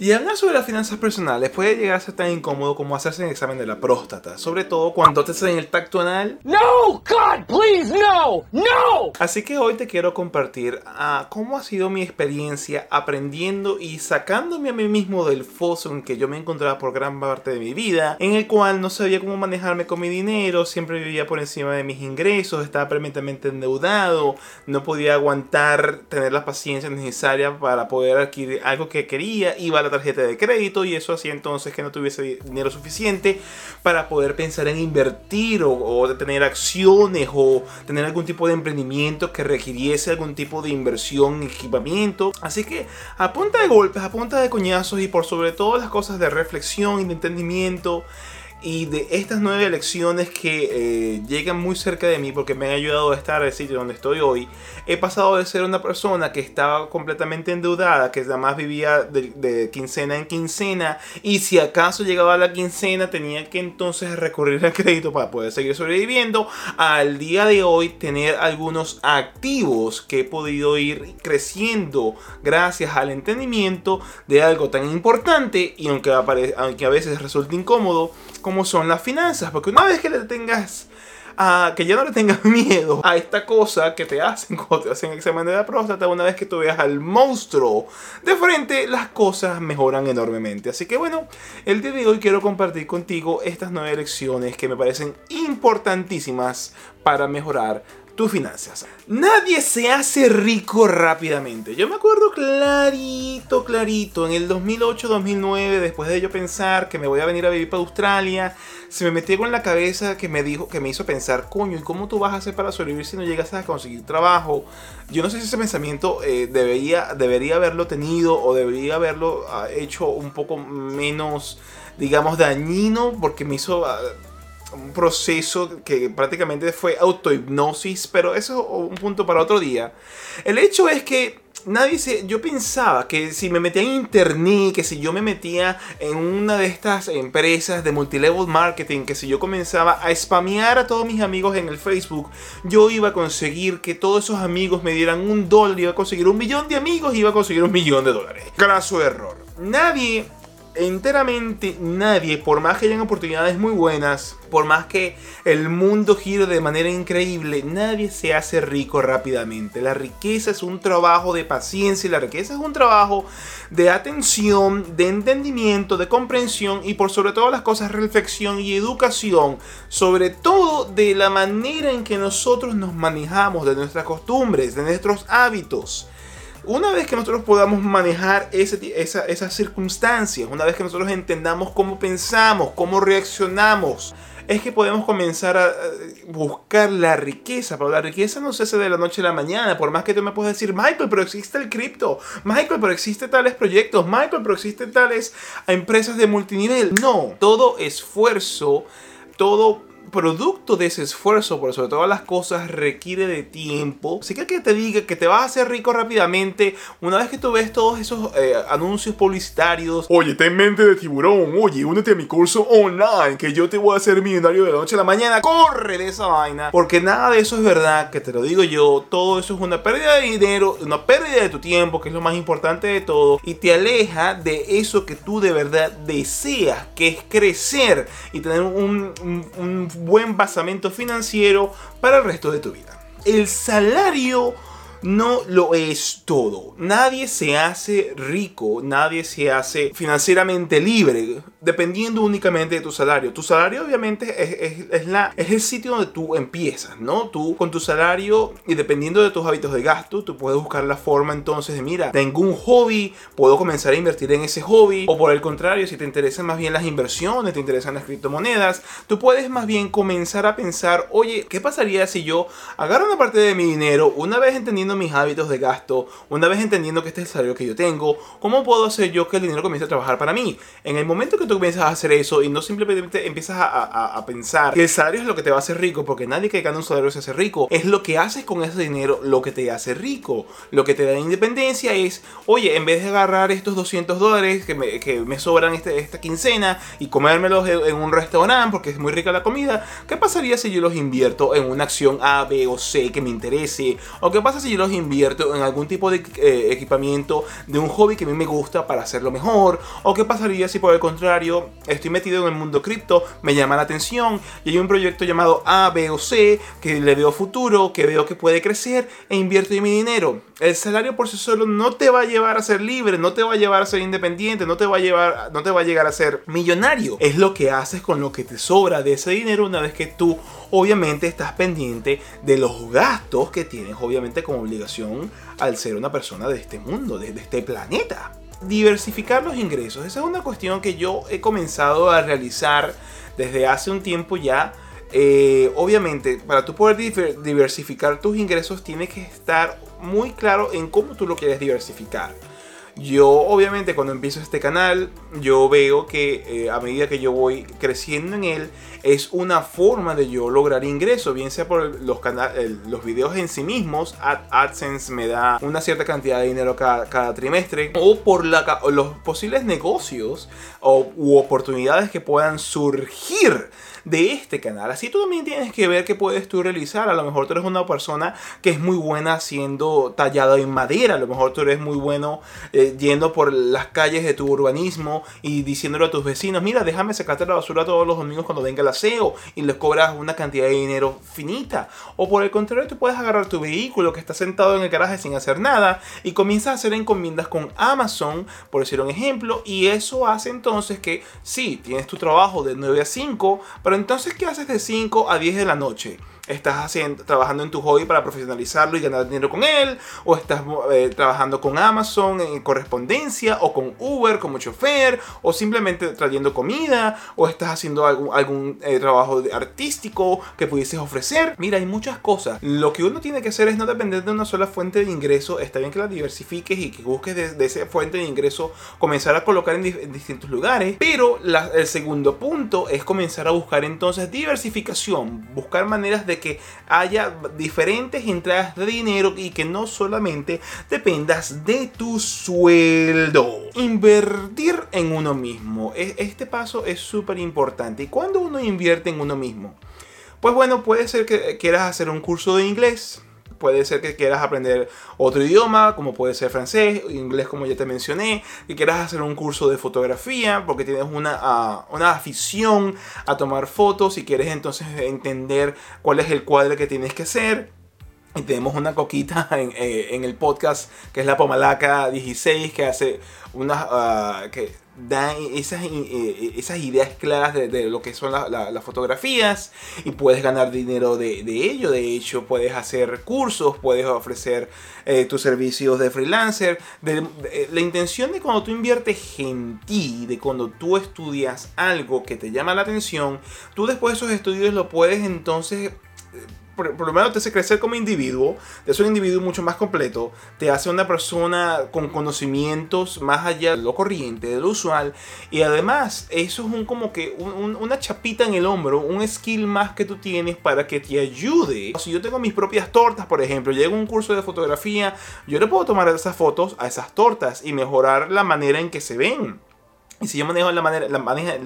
Y hablar sobre las finanzas personales puede llegar a ser tan incómodo como hacerse un examen de la próstata, sobre todo cuando te hacen el tacto anal. No, God, please, no, no. Así que hoy te quiero compartir ah, cómo ha sido mi experiencia aprendiendo y sacándome a mí mismo del foso en que yo me encontraba por gran parte de mi vida, en el cual no sabía cómo manejarme con mi dinero, siempre vivía por encima de mis ingresos, estaba permanentemente endeudado, no podía aguantar tener la paciencia necesaria para poder adquirir algo que quería, iba a la tarjeta de crédito y eso hacía entonces que no tuviese dinero suficiente para poder pensar en invertir o, o tener acciones o tener algún tipo de emprendimiento que requiriese algún tipo de inversión en equipamiento. Así que a punta de golpes, a punta de coñazos y por sobre todo las cosas de reflexión y de entendimiento, y de estas nueve lecciones que eh, llegan muy cerca de mí porque me han ayudado a estar en el sitio donde estoy hoy, he pasado de ser una persona que estaba completamente endeudada, que además vivía de, de, quincena en quincena y si acaso llegaba a la quincena tenía que entonces recurrir al crédito para poder seguir sobreviviendo, al día de hoy tener algunos activos que he podido ir creciendo gracias al entendimiento de algo tan importante y aunque, aunque a veces resulte incómodo, como son las finanzas. Porque una vez que le tengas a que ya no le tengas miedo a esta cosa que te hacen cuando te hacen examen de la próstata, una vez que tú veas al monstruo de frente, las cosas mejoran enormemente. Así que bueno, el día de hoy quiero compartir contigo estas nueve lecciones que me parecen importantísimas para mejorar tus finanzas. Nadie se hace rico rápidamente. Yo me acuerdo clarito, clarito, en el 2008-2009, después de yo pensar que me voy a venir a vivir para Australia, se me metió con la cabeza que me dijo, que me hizo pensar, coño, ¿y cómo tú vas a hacer para sobrevivir si no llegas a conseguir trabajo? Yo no sé si ese pensamiento eh, debería, debería haberlo tenido o debería haberlo ah, hecho un poco menos, digamos, dañino, porque me hizo... Un proceso que prácticamente fue autohipnosis, pero eso es un punto para otro día. El hecho es que nadie se. Yo pensaba que si me metía en internet, que si yo me metía en una de estas empresas de multilevel marketing, que si yo comenzaba a spamear a todos mis amigos en el Facebook, yo iba a conseguir que todos esos amigos me dieran un dólar, iba a conseguir un millón de amigos, iba a conseguir un millón de dólares. Graso error. Nadie enteramente nadie, por más que hayan oportunidades muy buenas, por más que el mundo gire de manera increíble, nadie se hace rico rápidamente. La riqueza es un trabajo de paciencia y la riqueza es un trabajo de atención, de entendimiento, de comprensión y por sobre todas las cosas reflexión y educación, sobre todo de la manera en que nosotros nos manejamos, de nuestras costumbres, de nuestros hábitos. Una vez que nosotros podamos manejar esas circunstancias, una vez que nosotros entendamos cómo pensamos, cómo reaccionamos, es que podemos comenzar a buscar la riqueza. Pero la riqueza no se hace de la noche a la mañana. Por más que tú me puedas decir, Michael, pero existe el cripto. Michael, pero existe tales proyectos. Michael, pero existen tales empresas de multinivel. No, todo esfuerzo, todo producto de ese esfuerzo, por sobre todas las cosas, requiere de tiempo. Que el que te diga que te vas a hacer rico rápidamente, una vez que tú ves todos esos eh, anuncios publicitarios, oye, ten mente de tiburón, oye, únete a mi curso online, que yo te voy a hacer millonario de la noche a la mañana, corre de esa vaina, porque nada de eso es verdad, que te lo digo yo, todo eso es una pérdida de dinero, una pérdida de tu tiempo, que es lo más importante de todo, y te aleja de eso que tú de verdad deseas, que es crecer y tener un, un buen basamento financiero para el resto de tu vida. El salario no lo es todo. Nadie se hace rico, nadie se hace financieramente libre dependiendo únicamente de tu salario. Tu salario obviamente es, la, es el sitio donde tú empiezas, ¿no? Tú con tu salario y dependiendo de tus hábitos de gasto, tú puedes buscar la forma entonces de, mira, tengo un hobby, puedo comenzar a invertir en ese hobby. O por el contrario, si te interesan más bien las inversiones, te interesan las criptomonedas, tú puedes más bien comenzar a pensar, oye, ¿qué pasaría si yo agarro una parte de mi dinero, una vez entendiendo mis hábitos de gasto, una vez entendiendo que este es el salario que yo tengo, ¿cómo puedo hacer yo que el dinero comience a trabajar para mí? En el momento que tú comienzas a hacer eso y no simplemente empiezas a, pensar que el salario es lo que te va a hacer rico, porque nadie que gana un salario se hace rico, es lo que haces con ese dinero lo que te hace rico. Lo que te da independencia es, oye, en vez de agarrar estos 200 dólares que me, que me sobran este, esta quincena y comérmelos en un restaurante porque es muy rica la comida, ¿qué pasaría si yo los invierto en una acción A, B o C que me interese? ¿O qué pasa si yo los invierto en algún tipo de eh, equipamiento de un hobby que a mí me gusta para hacerlo mejor? ¿O qué pasaría si por el contrario estoy metido en el mundo cripto, me llama la atención y hay un proyecto llamado A, B o C que le veo futuro, que veo que puede crecer e invierto mi dinero? El salario por sí solo no te va a llevar a ser libre, no te va a llevar a ser independiente, no te va a llevar, no te va a llegar a ser millonario. Es lo que haces con lo que te sobra de ese dinero una vez que tú obviamente estás pendiente de los gastos que tienes obviamente como obligación al ser una persona de este mundo, de, este planeta. Diversificar los ingresos, esa es una cuestión que yo he comenzado a realizar desde hace un tiempo ya. Eh, obviamente, para tú poder diversificar tus ingresos, tienes que estar muy claro en cómo tú lo quieres diversificar. Yo obviamente cuando empiezo este canal, yo veo que eh, a medida que yo voy creciendo en él, es una forma de yo lograr ingresos, bien sea por los, videos en sí mismos, AdSense me da una cierta cantidad de dinero cada, trimestre, o por los posibles negocios o, u oportunidades que puedan surgir de este canal. Así tú también tienes que ver qué puedes tú realizar. A lo mejor tú eres una persona que es muy buena siendo tallada en madera. A lo mejor tú eres muy bueno eh, yendo por las calles de tu urbanismo y diciéndole a tus vecinos, mira, déjame sacarte la basura todos los domingos cuando venga el aseo y les cobras una cantidad de dinero finita. O por el contrario, tú puedes agarrar tu vehículo que está sentado en el garaje sin hacer nada y comienzas a hacer encomiendas con Amazon, por decir un ejemplo, y eso hace entonces que sí, tienes tu trabajo de 9 a 5, pero entonces, ¿qué haces de 5 a 10 de la noche? Estás haciendo, trabajando en tu hobby para profesionalizarlo y ganar dinero con él, o estás eh, trabajando con Amazon en correspondencia, o con Uber como chofer, o simplemente trayendo comida, o estás haciendo algún, algún eh, trabajo artístico que pudieses ofrecer. Mira, hay muchas cosas. Lo que uno tiene que hacer es no depender de una sola fuente de ingreso. Está bien que la diversifiques y que busques de, esa fuente de ingreso comenzar a colocar en, distintos lugares, pero el segundo punto es comenzar a buscar entonces diversificación, buscar maneras de que haya diferentes entradas de dinero y que no solamente dependas de tu sueldo. Invertir en uno mismo. E, este paso es súper importante. ¿Y cuando uno invierte en uno mismo? Pues bueno, puede ser que quieras hacer un curso de inglés puede ser que quieras aprender otro idioma, como puede ser francés, inglés como ya te mencioné, que quieras hacer un curso de fotografía, porque tienes una, ah, una afición a tomar fotos y quieres entonces entender cuál es el cuadro que tienes que hacer. Y tenemos una coquita en, eh, en, el podcast que es la Pomalaca 16 que hace unas... Uh, que dan esas, esas ideas claras de, lo que son las fotografías y puedes ganar dinero de, ello. De hecho, puedes hacer cursos, puedes ofrecer eh, tus servicios de freelancer. la intención de cuando tú inviertes en ti, de cuando tú estudias algo que te llama la atención, tú después de esos estudios lo puedes entonces por, lo menos te hace crecer como individuo, te hace un individuo mucho más completo, te hace una persona con conocimientos más allá de lo corriente, de lo usual, y además eso es un como que una chapita en el hombro, un skill más que tú tienes para que te ayude. Si yo tengo mis propias tortas, por ejemplo, llego a un curso de fotografía, yo le puedo tomar esas fotos a esas tortas y mejorar la manera en que se ven. Y si yo manejo la manera, la,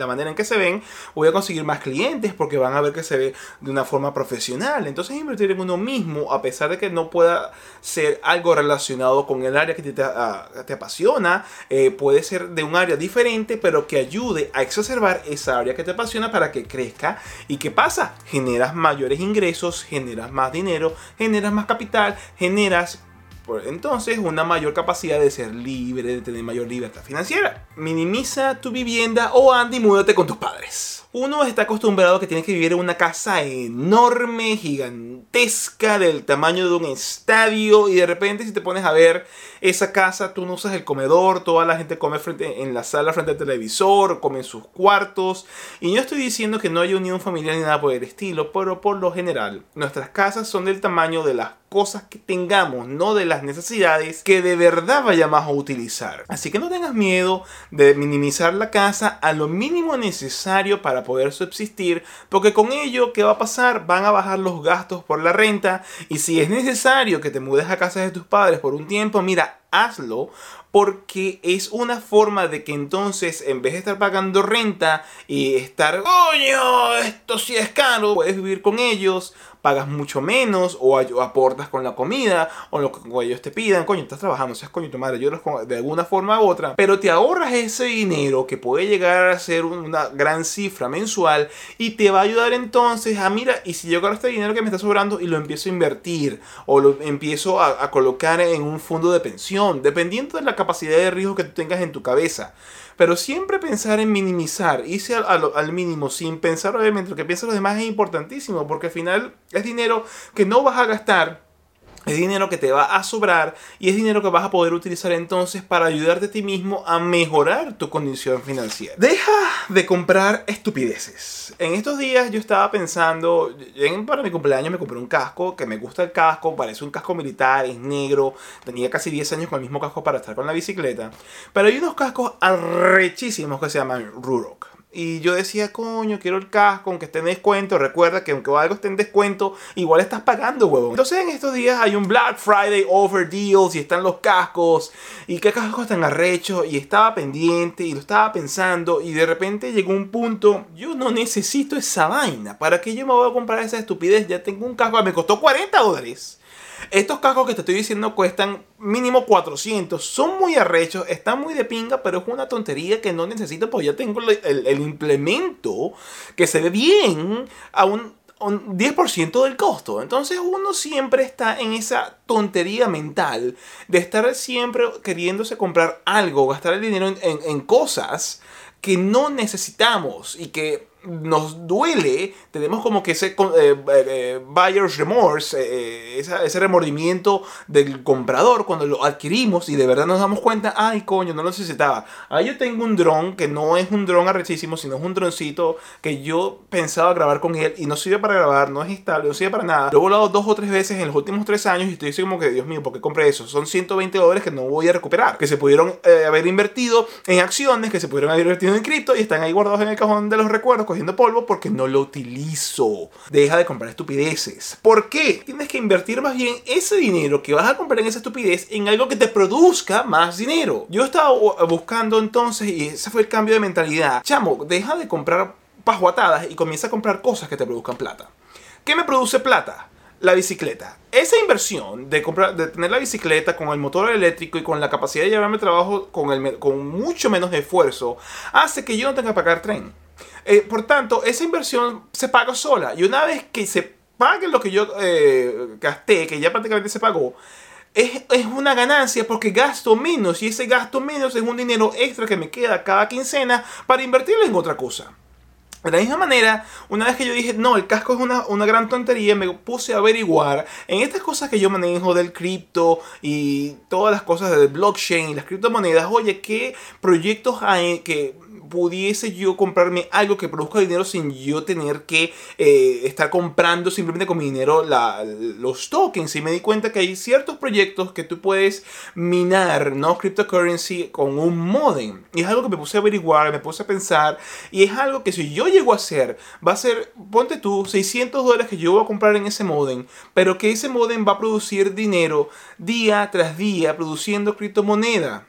manera en que se ven, voy a conseguir más clientes porque van a ver que se ve de una forma profesional. Entonces invertir en uno mismo, a pesar de que no pueda ser algo relacionado con el área que te, ah, apasiona, eh, puede ser de un área diferente, pero que ayude a exacerbar esa área que te apasiona para que crezca. ¿Y qué pasa? Generas mayores ingresos, generas más dinero, generas más capital, generas entonces una mayor capacidad de ser libre, de tener mayor libertad financiera. Minimiza tu vivienda o Andy, múdate con tus padres. Uno está acostumbrado a que tiene que vivir en una casa enorme, gigantesca, del tamaño de un estadio, y de repente si te pones a ver esa casa, tú no usas el comedor, toda la gente come frente, en la sala frente al televisor, come en sus cuartos, y yo estoy diciendo que no hay unión familiar ni nada por el estilo, pero por lo general, nuestras casas son del tamaño de las cosas que tengamos, no de las necesidades que de verdad vayamos a utilizar. Así que no tengas miedo de minimizar la casa a lo mínimo necesario para poder subsistir, porque con ello, ¿qué va a pasar? Van a bajar los gastos por la renta y si es necesario que te mudes a casa de tus padres por un tiempo, mira, hazlo porque es una forma de que entonces en vez de estar pagando renta y estar, coño, esto sí es caro, puedes vivir con ellos pagas mucho menos o aportas con la comida o lo que ellos te pidan. Coño, estás trabajando, seas coño tu madre, yo de alguna forma u otra. Pero te ahorras ese dinero que puede llegar a ser una gran cifra mensual y te va a ayudar entonces a, mira, y si yo agarro este dinero que me está sobrando y lo empiezo a invertir o lo empiezo a, a colocar en un fondo de pensión, dependiendo de la capacidad de riesgo que tú tengas en tu cabeza. Pero siempre pensar en minimizar, irse al, al, mínimo sin pensar obviamente lo que piensan los demás es importantísimo porque al final es dinero que no vas a gastar es dinero que te va a sobrar y es dinero que vas a poder utilizar entonces para ayudarte a ti mismo a mejorar tu condición financiera. Deja de comprar estupideces. En estos días yo estaba pensando, para mi cumpleaños me compré un casco, que me gusta el casco, parece un casco militar, es negro, tenía casi 10 años con el mismo casco para estar con la bicicleta, pero hay unos cascos arrechísimos que se llaman Rurok. Y yo decía, coño, quiero el casco, aunque esté en descuento. Recuerda que aunque algo esté en descuento, igual estás pagando, huevón. Entonces en estos días hay un Black Friday Over Deals y están los cascos. Y qué cascos tan arrechos. Y estaba pendiente y lo estaba pensando. Y de repente llegó un punto, yo no necesito esa vaina. ¿Para qué yo me voy a comprar esa estupidez? Ya tengo un casco, me costó 40 dólares. Estos cascos que te estoy diciendo cuestan mínimo 400. Son muy arrechos, están muy de pinga, pero es una tontería que no necesito porque ya tengo el, implemento que se ve bien a un, 10% del costo. Entonces uno siempre está en esa tontería mental de estar siempre queriéndose comprar algo, gastar el dinero en cosas que no necesitamos y que nos duele, tenemos como que ese eh, eh, buyer's remorse, eh, ese remordimiento del comprador cuando lo adquirimos y de verdad nos damos cuenta, ay coño, no lo necesitaba. Ahí yo tengo un dron que no es un dron arrechísimo, sino es un droncito que yo pensaba grabar con él y no sirve para grabar, no es estable, no sirve para nada. Lo he volado dos o tres veces en los últimos tres años y estoy diciendo como que, Dios mío, ¿por qué compré eso? Son 120 dólares que no voy a recuperar, que se pudieron haber invertido en acciones, que se pudieron haber invertido en cripto y están ahí guardados en el cajón de los recuerdos cogiendo polvo porque no lo utilizo. Deja de comprar estupideces. ¿Por qué? Tienes que invertir más bien ese dinero que vas a comprar en esa estupidez en algo que te produzca más dinero. Yo estaba buscando entonces, y ese fue el cambio de mentalidad. Chamo, deja de comprar pajuatadas y comienza a comprar cosas que te produzcan plata. ¿Qué me produce plata? la bicicleta. Esa inversión de, comprar, de tener la bicicleta con el motor eléctrico y con la capacidad de llevarme trabajo con, el, con mucho menos esfuerzo hace que yo no tenga que pagar tren. Eh, por tanto, esa inversión se paga sola. Y una vez que se pague lo que yo eh, gasté, que ya prácticamente se pagó, es, es, una ganancia porque gasto menos. Y ese gasto menos es un dinero extra que me queda cada quincena para invertirlo en otra cosa. De la misma manera, una vez que yo dije, no, el casco es una, una, gran tontería, me puse a averiguar en estas cosas que yo manejo del cripto y todas las cosas del blockchain y las criptomonedas, oye, ¿qué proyectos hay que pudiese yo comprarme algo que produzca dinero sin yo tener que eh, estar comprando simplemente con mi dinero los tokens. Y me di cuenta que hay ciertos proyectos que tú puedes minar, ¿no? Cryptocurrency con un modem. Y es algo que me puse a averiguar, me puse a pensar. Y es algo que si yo llego a hacer, va a ser, ponte tú, 600 dólares que yo voy a comprar en ese modem. Pero que ese modem va a producir dinero día tras día produciendo criptomoneda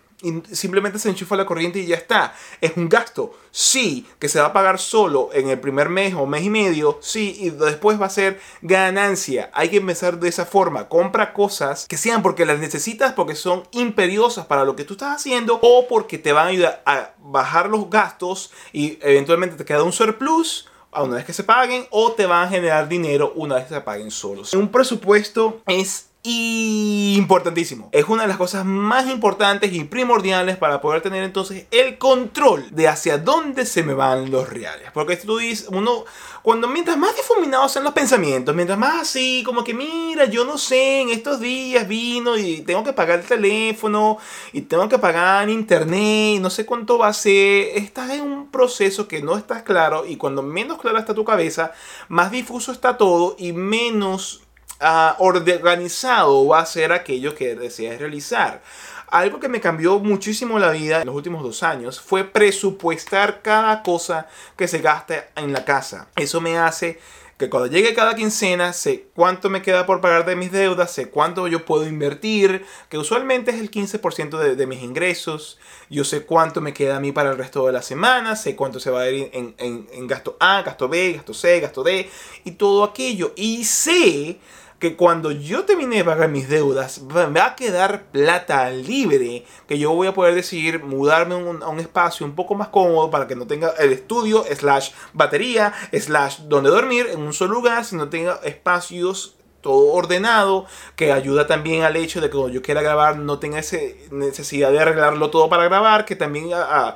simplemente se enchufa la corriente y ya está. Es un gasto, sí, que se va a pagar solo en el primer mes o mes y medio, sí, y después va a ser ganancia. Hay que empezar de esa forma. Compra cosas que sean porque las necesitas, porque son imperiosas para lo que tú estás haciendo o porque te van a ayudar a bajar los gastos y eventualmente te queda un surplus una vez que se paguen o te van a generar dinero una vez que se paguen solos. Un presupuesto es importantísimo. Es una de las cosas más importantes y primordiales para poder tener entonces el control de hacia dónde se me van los reales. Porque tú dices, uno, cuando mientras más difuminados sean los pensamientos, mientras más así, como que mira, yo no sé, en estos días vino y tengo que pagar el teléfono y tengo que pagar internet, y no sé cuánto va a ser. Estás en un proceso que no estás claro y cuando menos clara está tu cabeza, más difuso está todo y menos uh, organizado va a ser aquello que deseas realizar. Algo que me cambió muchísimo la vida en los últimos dos años fue presupuestar cada cosa que se gasta en la casa. Eso me hace que cuando llegue cada quincena sé cuánto me queda por pagar de mis deudas, sé cuánto yo puedo invertir, que usualmente es el 15% de, mis ingresos, yo sé cuánto me queda a mí para el resto de la semana, sé cuánto se va a ir en, en gasto A, gasto B, gasto C, gasto D y todo aquello. Y sé que cuando yo termine de pagar mis deudas, me va a quedar plata libre, que yo voy a poder decidir mudarme a un, espacio un poco más cómodo para que no tenga el estudio, slash batería, slash donde dormir en un solo lugar, sino tenga espacios todo ordenado, que ayuda también al hecho de que cuando yo quiera grabar no tenga esa necesidad de arreglarlo todo para grabar, que también a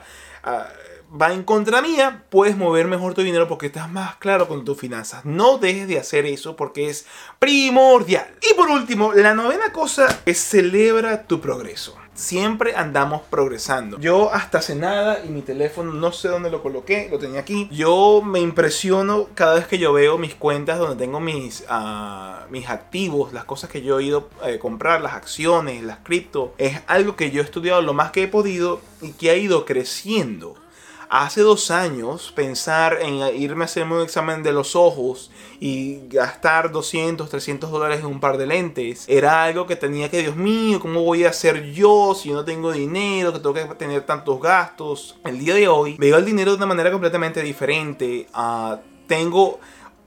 va en contra mía, puedes mover mejor tu dinero porque estás más claro con tus finanzas. No dejes de hacer eso porque es primordial. Y por último, la novena cosa es celebra tu progreso. Siempre andamos progresando. Yo hasta hace nada y mi teléfono no sé dónde lo coloqué, lo tenía aquí. Yo me impresiono cada vez que yo veo mis cuentas donde tengo mis, uh, mis activos, las cosas que yo he ido a eh, comprar, las acciones, las cripto. Es algo que yo he estudiado lo más que he podido y que ha ido creciendo hace dos años pensar en irme a hacerme un examen de los ojos y gastar 200, 300 dólares en un par de lentes era algo que tenía que, Dios mío, ¿cómo voy a hacer yo si yo no tengo dinero, que tengo que tener tantos gastos? El día de hoy veo el dinero de una manera completamente diferente. Uh, tengo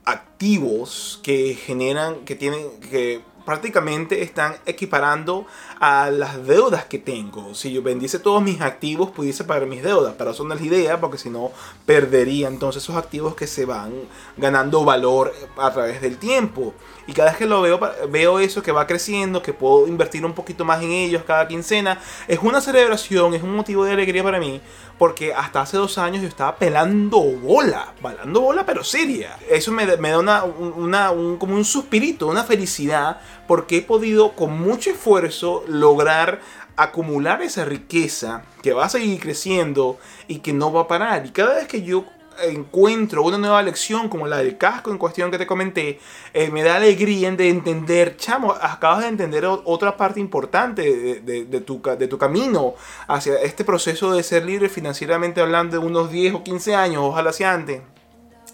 activos que generan, que tienen, que prácticamente están equiparando a las deudas que tengo. Si yo vendiese todos mis activos, pudiese pagar mis deudas, pero eso no es la idea, porque si no, perdería entonces esos activos que se van ganando valor a través del tiempo. Y cada vez que lo veo, veo eso que va creciendo, que puedo invertir un poquito más en ellos cada quincena. Es una celebración, es un motivo de alegría para mí, porque hasta hace dos años yo estaba pelando bola, balando bola, pero seria. Eso me, da una, una, un, como un suspirito, una felicidad, porque he podido con mucho esfuerzo lograr acumular esa riqueza que va a seguir creciendo y que no va a parar. Y cada vez que yo encuentro una nueva lección como la del casco en cuestión que te comenté, eh, me da alegría de entender, chamo, acabas de entender otra parte importante de, tu, de tu camino hacia este proceso de ser libre financieramente hablando de unos 10 o 15 años, ojalá sea antes,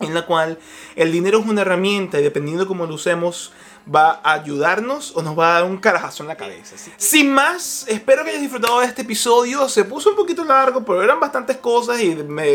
en la cual el dinero es una herramienta y dependiendo cómo lo usemos, va a ayudarnos o nos va a dar un carajazo en la cabeza. Sin más, espero que hayas disfrutado de este episodio. Se puso un poquito largo, pero eran bastantes cosas y me,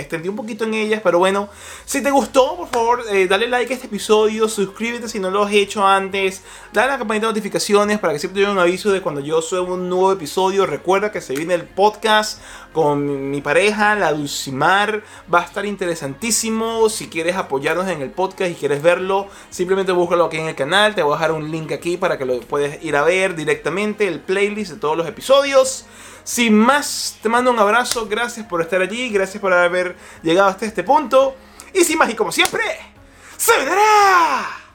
extendí un poquito en ellas. Pero bueno, si te gustó, por favor, eh, dale like a este episodio, suscríbete si no lo has hecho antes, dale la campanita de notificaciones para que siempre te un aviso de cuando yo subo un nuevo episodio. Recuerda que se viene el podcast con mi pareja, la Dulcimar. Va a estar interesantísimo. Si quieres apoyarnos en el podcast y quieres verlo, simplemente búscalo aquí en el canal. Te voy a dejar un link aquí para que lo puedas ir a ver directamente, el playlist de todos los episodios. Sin más, te mando un abrazo. Gracias por estar allí. Gracias por haber llegado hasta este punto. Y sin más, y como siempre, ¡se vendrá!